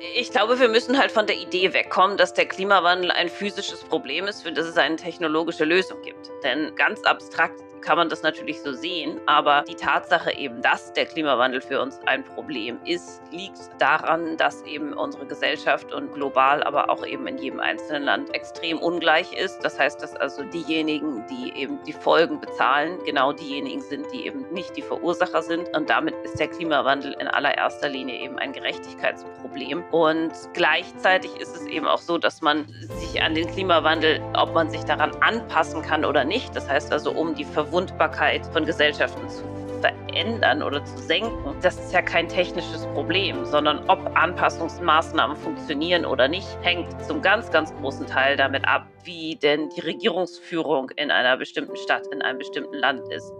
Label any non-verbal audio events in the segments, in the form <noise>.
Ich glaube, wir müssen halt von der Idee wegkommen, dass der Klimawandel ein physisches Problem ist, für das es eine technologische Lösung gibt. Denn ganz abstrakt kann man das natürlich so sehen, aber die Tatsache eben, dass der Klimawandel für uns ein Problem ist, liegt daran, dass eben unsere Gesellschaft und global, aber auch eben in jedem einzelnen Land extrem ungleich ist. Das heißt, dass also diejenigen, die eben die Folgen bezahlen, genau diejenigen sind, die eben nicht die Verursacher sind. Und damit ist der Klimawandel in allererster Linie eben ein Gerechtigkeitsproblem. Und gleichzeitig ist es eben auch so, dass man sich an den Klimawandel, ob man sich daran anpassen kann oder nicht, das heißt also, um die Ver Verwundbarkeit von Gesellschaften zu verändern oder zu senken, das ist ja kein technisches Problem, sondern ob Anpassungsmaßnahmen funktionieren oder nicht, hängt zum ganz, ganz großen Teil damit ab, wie denn die Regierungsführung in einer bestimmten Stadt, in einem bestimmten Land ist.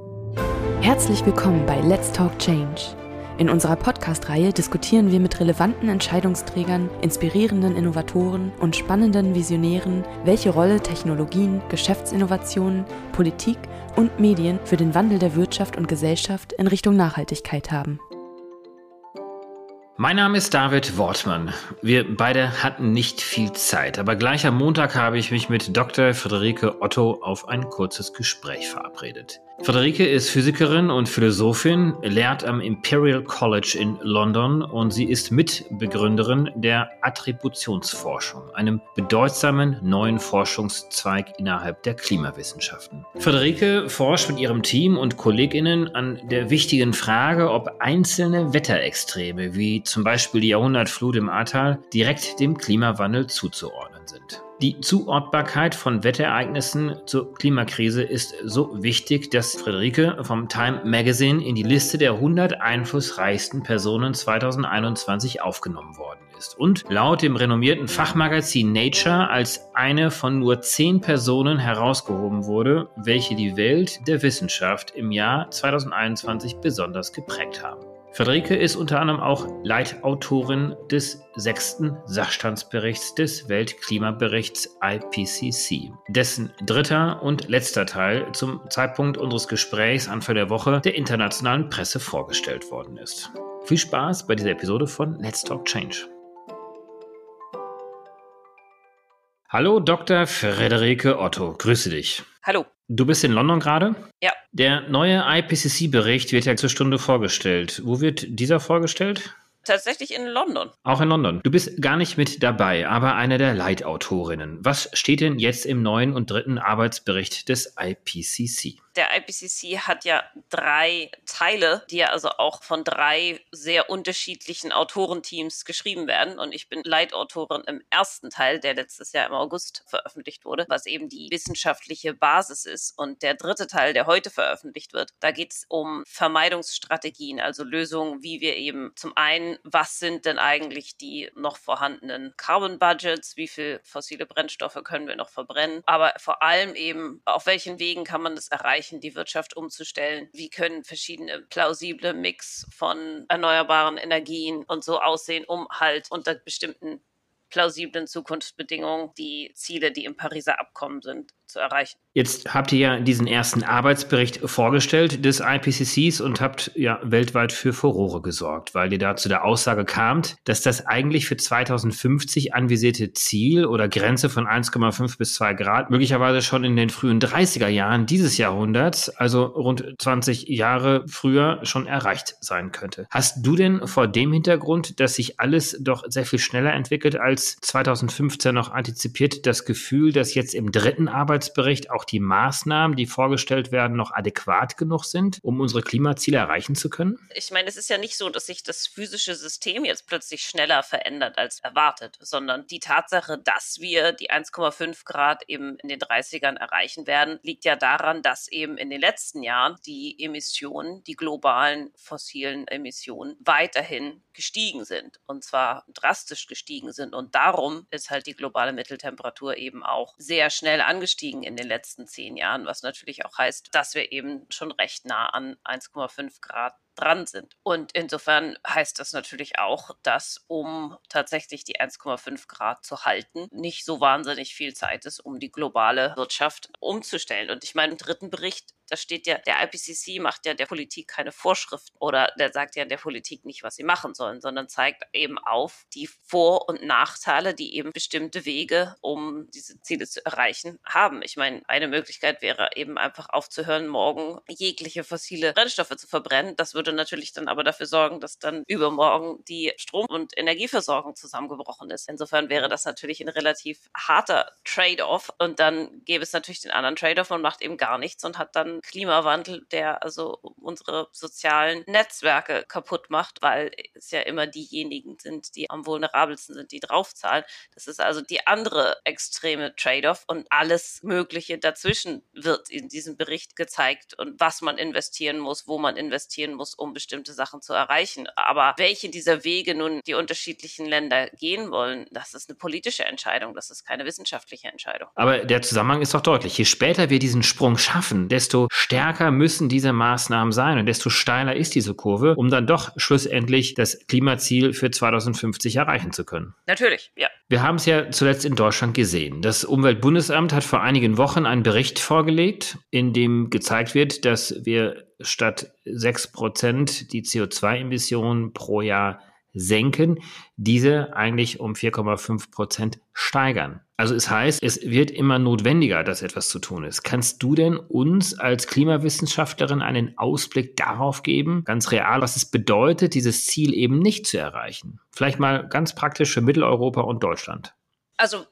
Herzlich willkommen bei Let's Talk Change in unserer Podcast-Reihe diskutieren wir mit relevanten Entscheidungsträgern, inspirierenden Innovatoren und spannenden Visionären, welche Rolle Technologien, Geschäftsinnovationen, Politik und Medien für den Wandel der Wirtschaft und Gesellschaft in Richtung Nachhaltigkeit haben. Mein Name ist David Wortmann. Wir beide hatten nicht viel Zeit, aber gleich am Montag habe ich mich mit Dr. Friederike Otto auf ein kurzes Gespräch verabredet. Friederike ist Physikerin und Philosophin, lehrt am Imperial College in London und sie ist Mitbegründerin der Attributionsforschung, einem bedeutsamen neuen Forschungszweig innerhalb der Klimawissenschaften. Friederike forscht mit ihrem Team und Kolleginnen an der wichtigen Frage, ob einzelne Wetterextreme wie zum Beispiel die Jahrhundertflut im Ahrtal direkt dem Klimawandel zuzuordnen sind. Die Zuordbarkeit von Wetterereignissen zur Klimakrise ist so wichtig, dass Friederike vom Time Magazine in die Liste der 100 einflussreichsten Personen 2021 aufgenommen worden ist und laut dem renommierten Fachmagazin Nature als eine von nur zehn Personen herausgehoben wurde, welche die Welt der Wissenschaft im Jahr 2021 besonders geprägt haben. Friederike ist unter anderem auch Leitautorin des sechsten Sachstandsberichts des Weltklimaberichts IPCC, dessen dritter und letzter Teil zum Zeitpunkt unseres Gesprächs Anfang der Woche der internationalen Presse vorgestellt worden ist. Viel Spaß bei dieser Episode von Let's Talk Change. Hallo Dr. Frederike Otto, grüße dich. Hallo. Du bist in London gerade? Ja. Der neue IPCC-Bericht wird ja zur Stunde vorgestellt. Wo wird dieser vorgestellt? Tatsächlich in London. Auch in London. Du bist gar nicht mit dabei, aber eine der Leitautorinnen. Was steht denn jetzt im neuen und dritten Arbeitsbericht des IPCC? Der IPCC hat ja drei Teile, die ja also auch von drei sehr unterschiedlichen Autorenteams geschrieben werden. Und ich bin Leitautorin im ersten Teil, der letztes Jahr im August veröffentlicht wurde, was eben die wissenschaftliche Basis ist. Und der dritte Teil, der heute veröffentlicht wird, da geht es um Vermeidungsstrategien, also Lösungen, wie wir eben zum einen, was sind denn eigentlich die noch vorhandenen Carbon Budgets, wie viel fossile Brennstoffe können wir noch verbrennen, aber vor allem eben, auf welchen Wegen kann man das erreichen? Erreichen, die Wirtschaft umzustellen? Wie können verschiedene plausible Mix von erneuerbaren Energien und so aussehen, um halt unter bestimmten plausiblen Zukunftsbedingungen die Ziele, die im Pariser Abkommen sind, zu erreichen. Jetzt habt ihr ja diesen ersten Arbeitsbericht vorgestellt des IPCCs und habt ja weltweit für Furore gesorgt, weil ihr da zu der Aussage kamt, dass das eigentlich für 2050 anvisierte Ziel oder Grenze von 1,5 bis 2 Grad möglicherweise schon in den frühen 30er Jahren dieses Jahrhunderts, also rund 20 Jahre früher, schon erreicht sein könnte. Hast du denn vor dem Hintergrund, dass sich alles doch sehr viel schneller entwickelt als 2015 noch antizipiert, das Gefühl, dass jetzt im dritten Arbeitsbericht auch auch die Maßnahmen, die vorgestellt werden, noch adäquat genug sind, um unsere Klimaziele erreichen zu können? Ich meine, es ist ja nicht so, dass sich das physische System jetzt plötzlich schneller verändert als erwartet, sondern die Tatsache, dass wir die 1,5 Grad eben in den 30ern erreichen werden, liegt ja daran, dass eben in den letzten Jahren die Emissionen, die globalen fossilen Emissionen weiterhin gestiegen sind und zwar drastisch gestiegen sind und darum ist halt die globale Mitteltemperatur eben auch sehr schnell angestiegen in den letzten zehn Jahren, was natürlich auch heißt, dass wir eben schon recht nah an 1,5 Grad dran sind. Und insofern heißt das natürlich auch, dass um tatsächlich die 1,5 Grad zu halten, nicht so wahnsinnig viel Zeit ist, um die globale Wirtschaft umzustellen. Und ich meine, im dritten Bericht da steht ja, der IPCC macht ja der Politik keine Vorschriften oder der sagt ja der Politik nicht, was sie machen sollen, sondern zeigt eben auf die Vor- und Nachteile, die eben bestimmte Wege, um diese Ziele zu erreichen, haben. Ich meine, eine Möglichkeit wäre eben einfach aufzuhören, morgen jegliche fossile Brennstoffe zu verbrennen. Das würde natürlich dann aber dafür sorgen, dass dann übermorgen die Strom- und Energieversorgung zusammengebrochen ist. Insofern wäre das natürlich ein relativ harter Trade-off und dann gäbe es natürlich den anderen Trade-off, man macht eben gar nichts und hat dann Klimawandel, der also unsere sozialen Netzwerke kaputt macht, weil es ja immer diejenigen sind, die am vulnerabelsten sind, die draufzahlen. Das ist also die andere extreme Trade-off und alles Mögliche dazwischen wird in diesem Bericht gezeigt und was man investieren muss, wo man investieren muss, um bestimmte Sachen zu erreichen. Aber welche dieser Wege nun die unterschiedlichen Länder gehen wollen, das ist eine politische Entscheidung, das ist keine wissenschaftliche Entscheidung. Aber der Zusammenhang ist doch deutlich. Je später wir diesen Sprung schaffen, desto stärker müssen diese Maßnahmen sein und desto steiler ist diese Kurve, um dann doch schlussendlich das Klimaziel für 2050 erreichen zu können. Natürlich, ja. Wir haben es ja zuletzt in Deutschland gesehen. Das Umweltbundesamt hat vor einigen Wochen einen Bericht vorgelegt, in dem gezeigt wird, dass wir statt 6 Prozent die CO2-Emissionen pro Jahr senken, diese eigentlich um 4,5 Prozent steigern. Also es heißt, es wird immer notwendiger, dass etwas zu tun ist. Kannst du denn uns als Klimawissenschaftlerin einen Ausblick darauf geben, ganz real, was es bedeutet, dieses Ziel eben nicht zu erreichen? Vielleicht mal ganz praktisch für Mitteleuropa und Deutschland. Also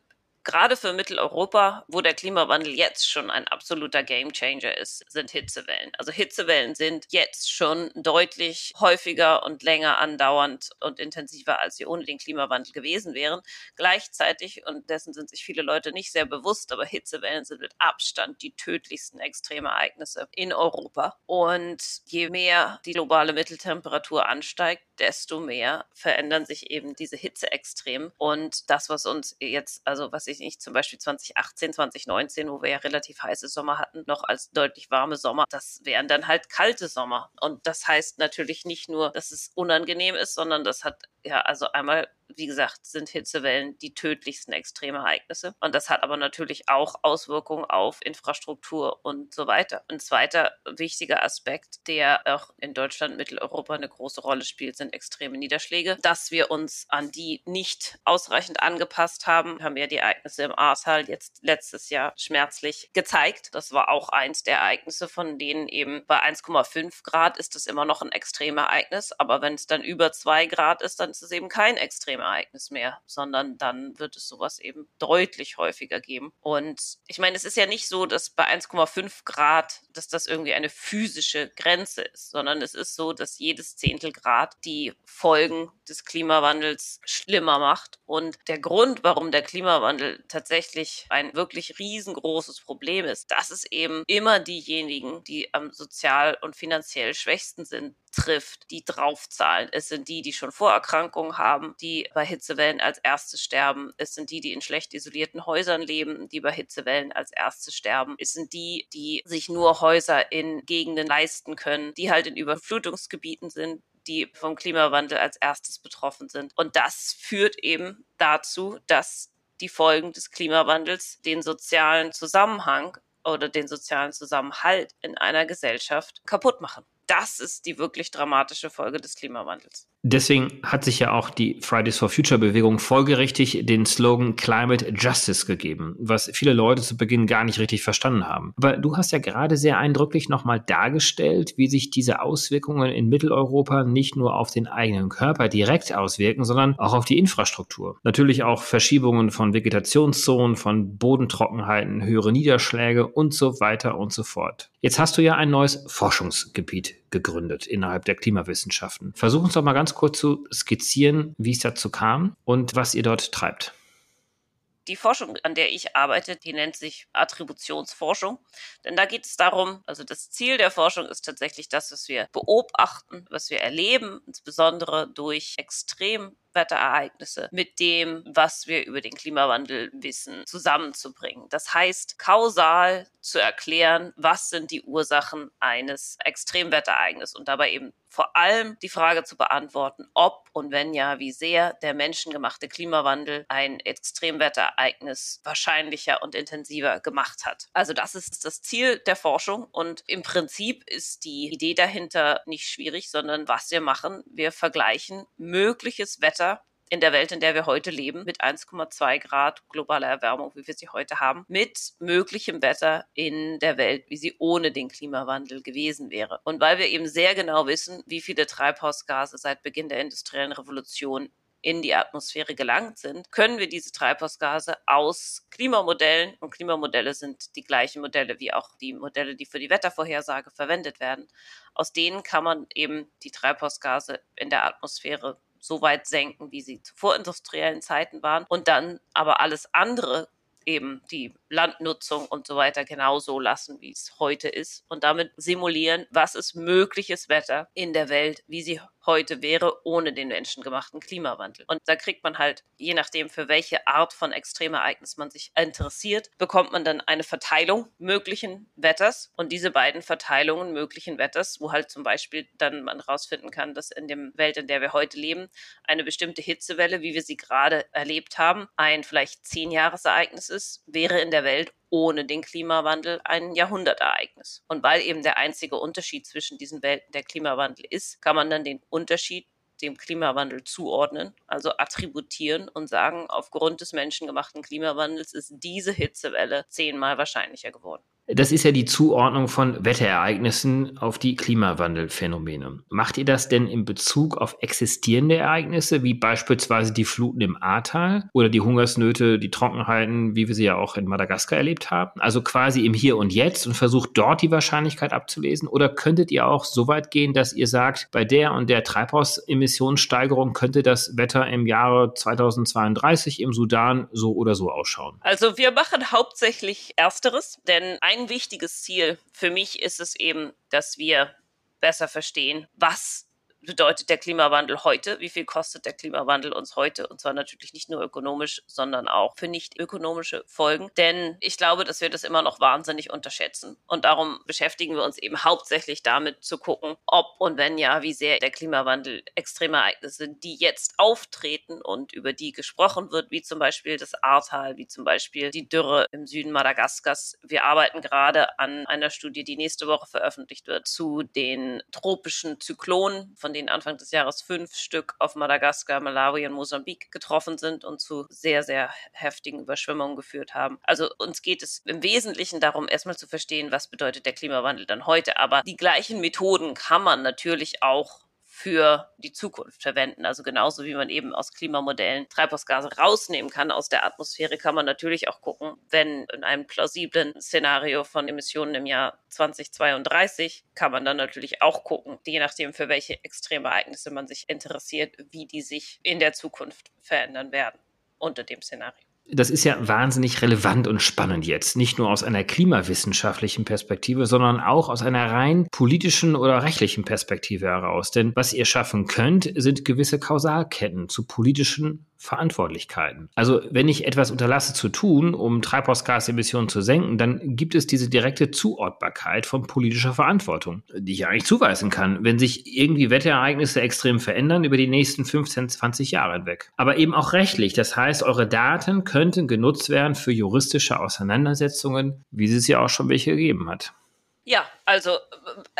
gerade für Mitteleuropa, wo der Klimawandel jetzt schon ein absoluter Gamechanger ist, sind Hitzewellen. Also Hitzewellen sind jetzt schon deutlich häufiger und länger andauernd und intensiver, als sie ohne den Klimawandel gewesen wären. Gleichzeitig, und dessen sind sich viele Leute nicht sehr bewusst, aber Hitzewellen sind mit Abstand die tödlichsten Extremereignisse in Europa. Und je mehr die globale Mitteltemperatur ansteigt, desto mehr verändern sich eben diese Hitzeextremen. Und das, was uns jetzt, also was ich nicht, zum Beispiel 2018, 2019, wo wir ja relativ heiße Sommer hatten, noch als deutlich warme Sommer, das wären dann halt kalte Sommer. Und das heißt natürlich nicht nur, dass es unangenehm ist, sondern das hat ja also einmal wie gesagt, sind Hitzewellen die tödlichsten Extremereignisse. Und das hat aber natürlich auch Auswirkungen auf Infrastruktur und so weiter. Ein zweiter wichtiger Aspekt, der auch in Deutschland, Mitteleuropa eine große Rolle spielt, sind extreme Niederschläge. Dass wir uns an die nicht ausreichend angepasst haben, haben ja die Ereignisse im Ahrtal jetzt letztes Jahr schmerzlich gezeigt. Das war auch eins der Ereignisse, von denen eben bei 1,5 Grad ist es immer noch ein Extremereignis. Aber wenn es dann über 2 Grad ist, dann ist es eben kein Extremereignis. Extremereignis mehr, sondern dann wird es sowas eben deutlich häufiger geben. Und ich meine, es ist ja nicht so, dass bei 1,5 Grad, dass das irgendwie eine physische Grenze ist, sondern es ist so, dass jedes Zehntel Grad die Folgen des Klimawandels schlimmer macht. Und der Grund, warum der Klimawandel tatsächlich ein wirklich riesengroßes Problem ist, dass es eben immer diejenigen, die am sozial und finanziell schwächsten sind, trifft, die draufzahlen. Es sind die, die schon Vorerkrankungen haben, die bei Hitzewellen als Erste sterben. Es sind die, die in schlecht isolierten Häusern leben, die bei Hitzewellen als Erste sterben. Es sind die, die sich nur Häuser in Gegenden leisten können, die halt in Überflutungsgebieten sind, die vom Klimawandel als erstes betroffen sind. Und das führt eben dazu, dass die Folgen des Klimawandels den sozialen Zusammenhang oder den sozialen Zusammenhalt in einer Gesellschaft kaputt machen das ist die wirklich dramatische Folge des Klimawandels. Deswegen hat sich ja auch die Fridays for Future Bewegung folgerichtig den Slogan Climate Justice gegeben, was viele Leute zu Beginn gar nicht richtig verstanden haben. Aber du hast ja gerade sehr eindrücklich nochmal dargestellt, wie sich diese Auswirkungen in Mitteleuropa nicht nur auf den eigenen Körper direkt auswirken, sondern auch auf die Infrastruktur. Natürlich auch Verschiebungen von Vegetationszonen, von Bodentrockenheiten, höhere Niederschläge und so weiter und so fort. Jetzt hast du ja ein neues Forschungsgebiet gegründet innerhalb der Klimawissenschaften. Versuch uns doch mal ganz kurz zu skizzieren, wie es dazu kam und was ihr dort treibt. Die Forschung, an der ich arbeite, die nennt sich Attributionsforschung. Denn da geht es darum, also das Ziel der Forschung ist tatsächlich das, was wir beobachten, was wir erleben, insbesondere durch extrem Extremwetterereignisse mit dem, was wir über den Klimawandel wissen, zusammenzubringen. Das heißt, kausal zu erklären, was sind die Ursachen eines Extremwetterereignisses und dabei eben vor allem die Frage zu beantworten, ob und wenn ja, wie sehr der menschengemachte Klimawandel ein Extremwetterereignis wahrscheinlicher und intensiver gemacht hat. Also das ist das Ziel der Forschung und im Prinzip ist die Idee dahinter nicht schwierig, sondern was wir machen, wir vergleichen mögliches Wetter in der Welt, in der wir heute leben, mit 1,2 Grad globaler Erwärmung, wie wir sie heute haben, mit möglichem Wetter in der Welt, wie sie ohne den Klimawandel gewesen wäre. Und weil wir eben sehr genau wissen, wie viele Treibhausgase seit Beginn der industriellen Revolution in die Atmosphäre gelangt sind, können wir diese Treibhausgase aus Klimamodellen, und Klimamodelle sind die gleichen Modelle wie auch die Modelle, die für die Wettervorhersage verwendet werden, aus denen kann man eben die Treibhausgase in der Atmosphäre so weit senken, wie sie zu vorindustriellen Zeiten waren und dann aber alles andere eben die Landnutzung und so weiter genauso lassen, wie es heute ist und damit simulieren, was ist mögliches Wetter in der Welt, wie sie heute wäre, ohne den menschengemachten Klimawandel. Und da kriegt man halt, je nachdem, für welche Art von Extremereignis man sich interessiert, bekommt man dann eine Verteilung möglichen Wetters. Und diese beiden Verteilungen möglichen Wetters, wo halt zum Beispiel dann man rausfinden kann, dass in der Welt, in der wir heute leben, eine bestimmte Hitzewelle, wie wir sie gerade erlebt haben, ein vielleicht zehn Jahresereignis ist, wäre in der Welt ohne den Klimawandel ein Jahrhundertereignis. Und weil eben der einzige Unterschied zwischen diesen Welten der Klimawandel ist, kann man dann den Unterschied dem Klimawandel zuordnen, also attributieren und sagen, aufgrund des menschengemachten Klimawandels ist diese Hitzewelle zehnmal wahrscheinlicher geworden. Das ist ja die Zuordnung von Wetterereignissen auf die Klimawandelphänomene. Macht ihr das denn in Bezug auf existierende Ereignisse, wie beispielsweise die Fluten im Ahrtal oder die Hungersnöte, die Trockenheiten, wie wir sie ja auch in Madagaskar erlebt haben? Also quasi im Hier und Jetzt und versucht dort die Wahrscheinlichkeit abzulesen? Oder könntet ihr auch so weit gehen, dass ihr sagt, bei der und der Treibhausemissionssteigerung könnte das Wetter im Jahre 2032 im Sudan so oder so ausschauen? Also wir machen hauptsächlich Ersteres, denn ein ein wichtiges Ziel. Für mich ist es eben, dass wir besser verstehen, was bedeutet der Klimawandel heute? Wie viel kostet der Klimawandel uns heute? Und zwar natürlich nicht nur ökonomisch, sondern auch für nicht ökonomische Folgen. Denn ich glaube, dass wir das immer noch wahnsinnig unterschätzen. Und darum beschäftigen wir uns eben hauptsächlich damit zu gucken, ob und wenn ja, wie sehr der Klimawandel extreme Ereignisse, die jetzt auftreten und über die gesprochen wird, wie zum Beispiel das Ahrtal, wie zum Beispiel die Dürre im Süden Madagaskars. Wir arbeiten gerade an einer Studie, die nächste Woche veröffentlicht wird, zu den tropischen Zyklonen, von von denen Anfang des Jahres fünf Stück auf Madagaskar, Malawi und Mosambik getroffen sind und zu sehr, sehr heftigen Überschwemmungen geführt haben. Also uns geht es im Wesentlichen darum, erstmal zu verstehen, was bedeutet der Klimawandel dann heute. Aber die gleichen Methoden kann man natürlich auch für die Zukunft verwenden. Also genauso wie man eben aus Klimamodellen Treibhausgase rausnehmen kann aus der Atmosphäre, kann man natürlich auch gucken, wenn in einem plausiblen Szenario von Emissionen im Jahr 2032 kann man dann natürlich auch gucken, je nachdem für welche Extremereignisse man sich interessiert, wie die sich in der Zukunft verändern werden unter dem Szenario das ist ja wahnsinnig relevant und spannend jetzt. Nicht nur aus einer klimawissenschaftlichen Perspektive, sondern auch aus einer rein politischen oder rechtlichen Perspektive heraus. Denn was ihr schaffen könnt, sind gewisse Kausalketten zu politischen Verantwortlichkeiten. Also wenn ich etwas unterlasse zu tun, um Treibhausgasemissionen zu senken, dann gibt es diese direkte Zuordbarkeit von politischer Verantwortung, die ich eigentlich zuweisen kann, wenn sich irgendwie Wetterereignisse extrem verändern über die nächsten 15, 20 Jahre hinweg. Aber eben auch rechtlich. Das heißt, eure Daten könnten genutzt werden für juristische Auseinandersetzungen, wie es ja auch schon welche gegeben hat. Ja, also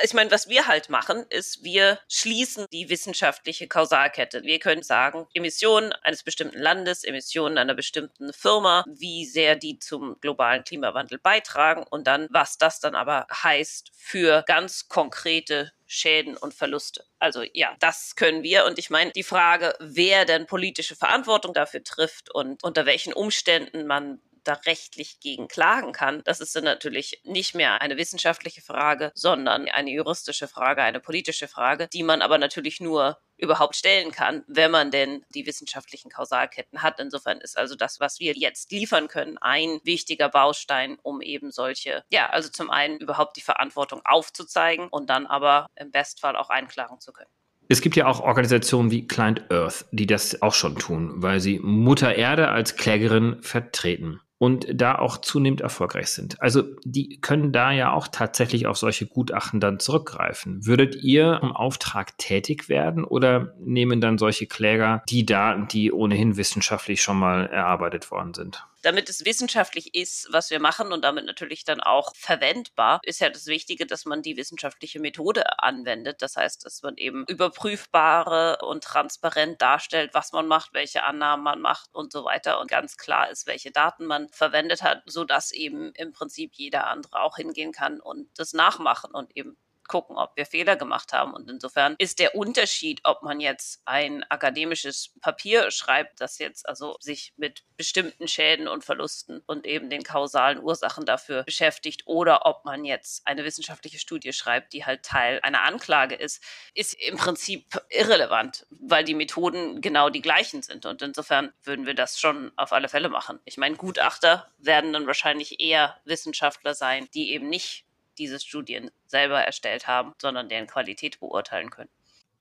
ich meine, was wir halt machen, ist, wir schließen die wissenschaftliche Kausalkette. Wir können sagen, Emissionen eines bestimmten Landes, Emissionen einer bestimmten Firma, wie sehr die zum globalen Klimawandel beitragen und dann, was das dann aber heißt für ganz konkrete Schäden und Verluste. Also ja, das können wir. Und ich meine, die Frage, wer denn politische Verantwortung dafür trifft und unter welchen Umständen man da rechtlich gegen klagen kann, das ist dann natürlich nicht mehr eine wissenschaftliche Frage, sondern eine juristische Frage, eine politische Frage, die man aber natürlich nur überhaupt stellen kann, wenn man denn die wissenschaftlichen Kausalketten hat. Insofern ist also das, was wir jetzt liefern können, ein wichtiger Baustein, um eben solche, ja, also zum einen überhaupt die Verantwortung aufzuzeigen und dann aber im Bestfall auch einklagen zu können. Es gibt ja auch Organisationen wie Client Earth, die das auch schon tun, weil sie Mutter Erde als Klägerin vertreten und da auch zunehmend erfolgreich sind. Also die können da ja auch tatsächlich auf solche Gutachten dann zurückgreifen. Würdet ihr im Auftrag tätig werden oder nehmen dann solche Kläger die Daten, die ohnehin wissenschaftlich schon mal erarbeitet worden sind? Damit es wissenschaftlich ist, was wir machen und damit natürlich dann auch verwendbar, ist ja das Wichtige, dass man die wissenschaftliche Methode anwendet. Das heißt, dass man eben überprüfbare und transparent darstellt, was man macht, welche Annahmen man macht und so weiter und ganz klar ist, welche Daten man verwendet hat, so dass eben im Prinzip jeder andere auch hingehen kann und das nachmachen und eben gucken, ob wir Fehler gemacht haben. Und insofern ist der Unterschied, ob man jetzt ein akademisches Papier schreibt, das jetzt also sich mit bestimmten Schäden und Verlusten und eben den kausalen Ursachen dafür beschäftigt oder ob man jetzt eine wissenschaftliche Studie schreibt, die halt Teil einer Anklage ist, ist im Prinzip irrelevant, weil die Methoden genau die gleichen sind. Und insofern würden wir das schon auf alle Fälle machen. Ich meine, Gutachter werden dann wahrscheinlich eher Wissenschaftler sein, die eben nicht diese Studien selber erstellt haben, sondern deren Qualität beurteilen können.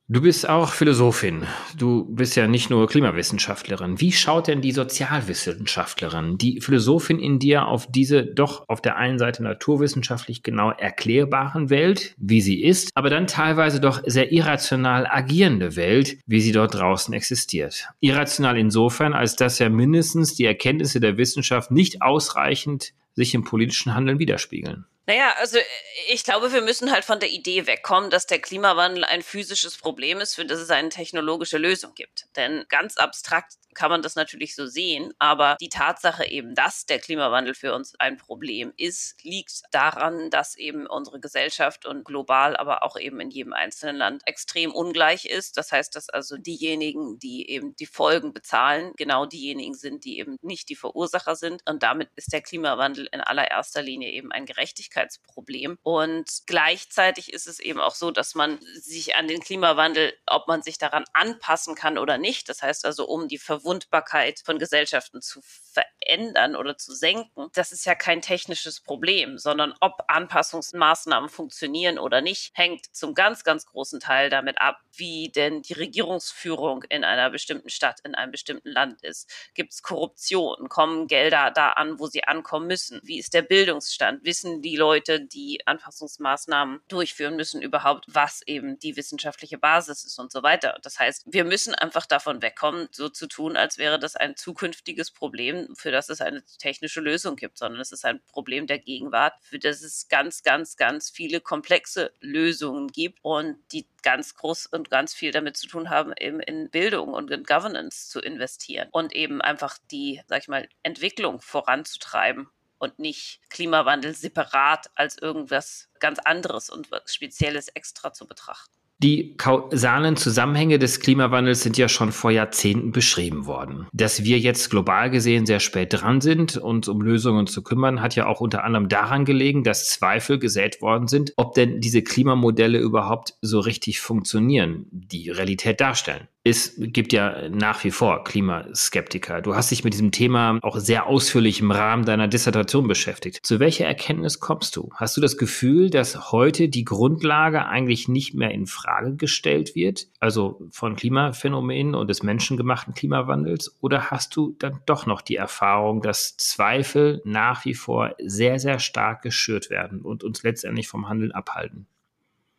Du bist auch Philosophin. Du bist ja nicht nur Klimawissenschaftlerin. Wie schaut denn die Sozialwissenschaftlerin, die Philosophin in dir auf diese doch auf der einen Seite naturwissenschaftlich genau erklärbaren Welt, wie sie ist, aber dann teilweise doch sehr irrational agierende Welt, wie sie dort draußen existiert? Irrational insofern, als dass ja mindestens die Erkenntnisse der Wissenschaft nicht ausreichend sich im politischen Handeln widerspiegeln. Naja, also äh, ich glaube, wir müssen halt von der Idee wegkommen, dass der Klimawandel ein physisches Problem ist, für das es eine technologische Lösung gibt. Denn ganz abstrakt kann man das natürlich so sehen, aber die Tatsache eben, dass der Klimawandel für uns ein Problem ist, liegt daran, dass eben unsere Gesellschaft und global, aber auch eben in jedem einzelnen Land extrem ungleich ist. Das heißt, dass also diejenigen, die eben die Folgen bezahlen, genau diejenigen sind, die eben nicht die Verursacher sind. Und damit ist der Klimawandel in allererster Linie eben ein Gerechtigkeitsproblem. Und gleichzeitig ist es eben auch so, dass man sich an den Klimawandel, ob man sich daran anpassen kann oder nicht, das heißt also, um die Verwundung Verwundbarkeit von Gesellschaften zu verändern oder zu senken, das ist ja kein technisches Problem, sondern ob Anpassungsmaßnahmen funktionieren oder nicht, hängt zum ganz, ganz großen Teil damit ab, wie denn die Regierungsführung in einer bestimmten Stadt, in einem bestimmten Land ist. Gibt es Korruption? Kommen Gelder da an, wo sie ankommen müssen? Wie ist der Bildungsstand? Wissen die Leute, die Anpassungsmaßnahmen durchführen müssen, überhaupt, was eben die wissenschaftliche Basis ist und so weiter? Das heißt, wir müssen einfach davon wegkommen, so zu tun, als wäre das ein zukünftiges Problem, für das es eine technische Lösung gibt, sondern es ist ein Problem der Gegenwart, für das es ganz, ganz, ganz viele komplexe Lösungen gibt und die ganz groß und ganz viel damit zu tun haben, eben in Bildung und in Governance zu investieren und eben einfach die, sag ich mal, Entwicklung voranzutreiben und nicht Klimawandel separat als irgendwas ganz anderes und Spezielles extra zu betrachten. Die kausalen Zusammenhänge des Klimawandels sind ja schon vor Jahrzehnten beschrieben worden. Dass wir jetzt global gesehen sehr spät dran sind, uns um Lösungen zu kümmern, hat ja auch unter anderem daran gelegen, dass Zweifel gesät worden sind, ob denn diese Klimamodelle überhaupt so richtig funktionieren, die Realität darstellen es gibt ja nach wie vor Klimaskeptiker. Du hast dich mit diesem Thema auch sehr ausführlich im Rahmen deiner Dissertation beschäftigt. Zu welcher Erkenntnis kommst du? Hast du das Gefühl, dass heute die Grundlage eigentlich nicht mehr in Frage gestellt wird, also von Klimaphänomenen und des menschengemachten Klimawandels? Oder hast du dann doch noch die Erfahrung, dass Zweifel nach wie vor sehr, sehr stark geschürt werden und uns letztendlich vom Handeln abhalten?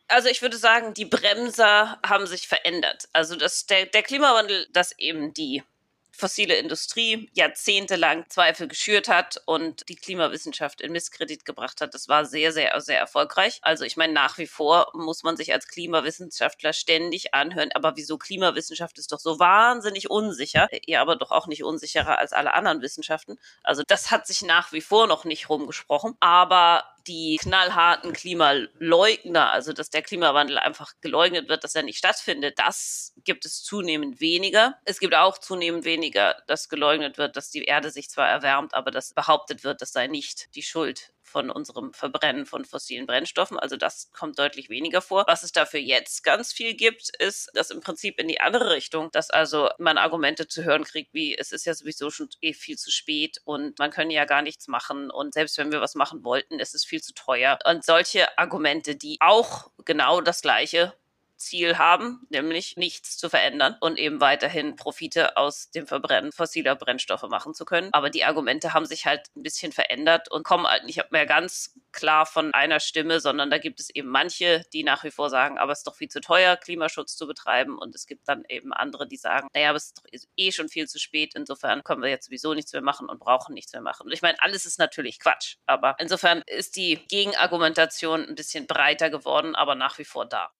Also ich würde sagen, die Bremser haben sich verändert. Also das, der, der Klimawandel, dass eben die fossile Industrie jahrzehntelang Zweifel geschürt hat und die Klimawissenschaft in Misskredit gebracht hat. Das war sehr, sehr, sehr erfolgreich. Also ich meine, nach wie vor muss man sich als Klimawissenschaftler ständig anhören, aber wieso Klimawissenschaft ist doch so wahnsinnig unsicher, ja, aber doch auch nicht unsicherer als alle anderen Wissenschaften. Also das hat sich nach wie vor noch nicht rumgesprochen, aber die knallharten Klimaleugner, also dass der Klimawandel einfach geleugnet wird, dass er nicht stattfindet, das gibt es zunehmend weniger. Es gibt auch zunehmend weniger, dass geleugnet wird, dass die Erde sich zwar erwärmt, aber dass behauptet wird, das sei nicht die Schuld von unserem Verbrennen von fossilen Brennstoffen. Also das kommt deutlich weniger vor. Was es dafür jetzt ganz viel gibt, ist, dass im Prinzip in die andere Richtung, dass also man Argumente zu hören kriegt, wie es ist ja sowieso schon eh viel zu spät und man könne ja gar nichts machen und selbst wenn wir was machen wollten, ist es viel zu teuer. Und solche Argumente, die auch genau das Gleiche Ziel haben, nämlich nichts zu verändern und eben weiterhin Profite aus dem Verbrennen fossiler Brennstoffe machen zu können. Aber die Argumente haben sich halt ein bisschen verändert und kommen halt nicht mehr ganz klar von einer Stimme, sondern da gibt es eben manche, die nach wie vor sagen, aber es ist doch viel zu teuer, Klimaschutz zu betreiben. Und es gibt dann eben andere, die sagen, naja, aber es ist eh schon viel zu spät. Insofern können wir jetzt sowieso nichts mehr machen und brauchen nichts mehr machen. Und ich meine, alles ist natürlich Quatsch. Aber insofern ist die Gegenargumentation ein bisschen breiter geworden, aber nach wie vor da.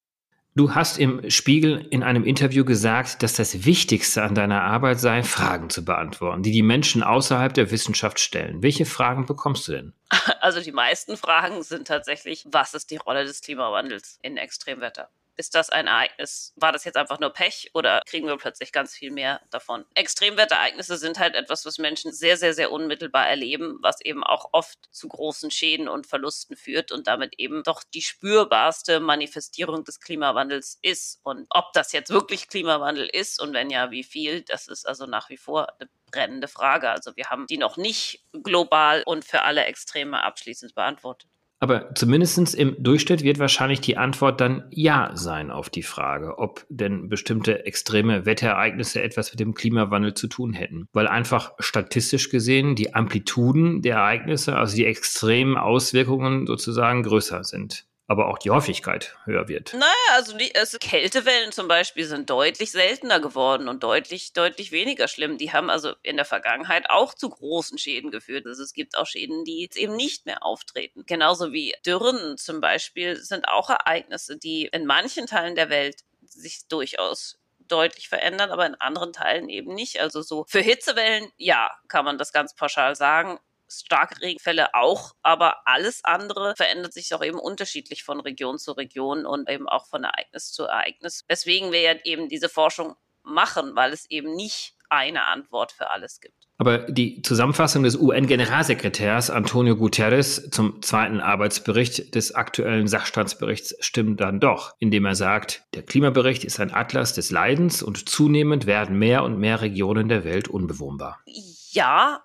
Du hast im Spiegel in einem Interview gesagt, dass das Wichtigste an deiner Arbeit sei, Fragen zu beantworten, die die Menschen außerhalb der Wissenschaft stellen. Welche Fragen bekommst du denn? <laughs> Also die meisten Fragen sind tatsächlich, was ist die Rolle des Klimawandels in Extremwetter? Ist das ein Ereignis? War das jetzt einfach nur Pech oder kriegen wir plötzlich ganz viel mehr davon? Extremwetterereignisse sind halt etwas, was Menschen sehr, sehr, sehr unmittelbar erleben, was eben auch oft zu großen Schäden und Verlusten führt und damit eben doch die spürbarste Manifestierung des Klimawandels ist. Und ob das jetzt wirklich Klimawandel ist und wenn ja, wie viel, das ist also nach wie vor eine brennende Frage. Also wir haben die noch nicht global und für alle Extreme abschließend beantwortet. Aber zumindest im Durchschnitt wird wahrscheinlich die Antwort dann Ja sein auf die Frage, ob denn bestimmte extreme Wetterereignisse etwas mit dem Klimawandel zu tun hätten. Weil einfach statistisch gesehen die Amplituden der Ereignisse, also die extremen Auswirkungen sozusagen größer sind aber auch die Häufigkeit höher wird. Naja, also die also Kältewellen zum Beispiel sind deutlich seltener geworden und deutlich, deutlich weniger schlimm. Die haben also in der Vergangenheit auch zu großen Schäden geführt. Also es gibt auch Schäden, die jetzt eben nicht mehr auftreten. Genauso wie Dürren zum Beispiel sind auch Ereignisse, die in manchen Teilen der Welt sich durchaus deutlich verändern, aber in anderen Teilen eben nicht. Also so für Hitzewellen, ja, kann man das ganz pauschal sagen starke Regenfälle auch, aber alles andere verändert sich auch eben unterschiedlich von Region zu Region und eben auch von Ereignis zu Ereignis. Weswegen wir ja eben diese Forschung machen, weil es eben nicht eine Antwort für alles gibt. Aber die Zusammenfassung des UN-Generalsekretärs Antonio Guterres zum zweiten Arbeitsbericht des aktuellen Sachstandsberichts stimmt dann doch, indem er sagt, der Klimabericht ist ein Atlas des Leidens und zunehmend werden mehr und mehr Regionen der Welt unbewohnbar.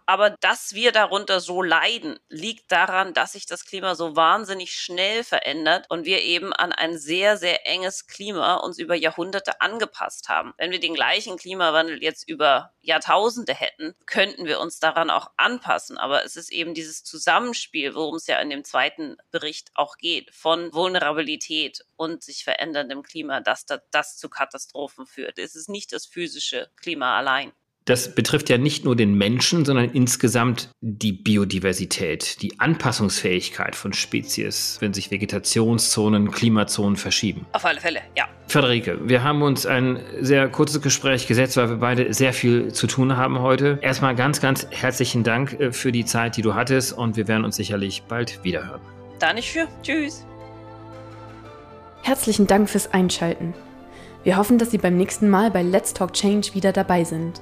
Aber dass wir darunter so leiden, liegt daran, dass sich das Klima so wahnsinnig schnell verändert und wir eben an ein sehr, sehr enges Klima uns über Jahrhunderte angepasst haben. Wenn wir den gleichen Klimawandel jetzt über Jahrtausende hätten, könnten wir uns daran auch anpassen. Aber es ist eben dieses Zusammenspiel, worum es ja in dem zweiten Bericht auch geht, von Vulnerabilität und sich veränderndem Klima, dass das zu Katastrophen führt. Es ist nicht das physische Klima allein das betrifft ja nicht nur den Menschen, sondern insgesamt die Biodiversität, die Anpassungsfähigkeit von Spezies, wenn sich Vegetationszonen, Klimazonen verschieben. Auf alle Fälle, ja. Frederike, wir haben uns ein sehr kurzes Gespräch gesetzt, weil wir beide sehr viel zu tun haben heute. Erstmal ganz, ganz herzlichen Dank äh, für die Zeit, die du hattest und wir werden uns sicherlich bald wiederhören. Da nicht für. Tschüss. Herzlichen Dank fürs Einschalten. Wir hoffen, dass Sie beim nächsten Mal bei Let's Talk Change wieder dabei sind.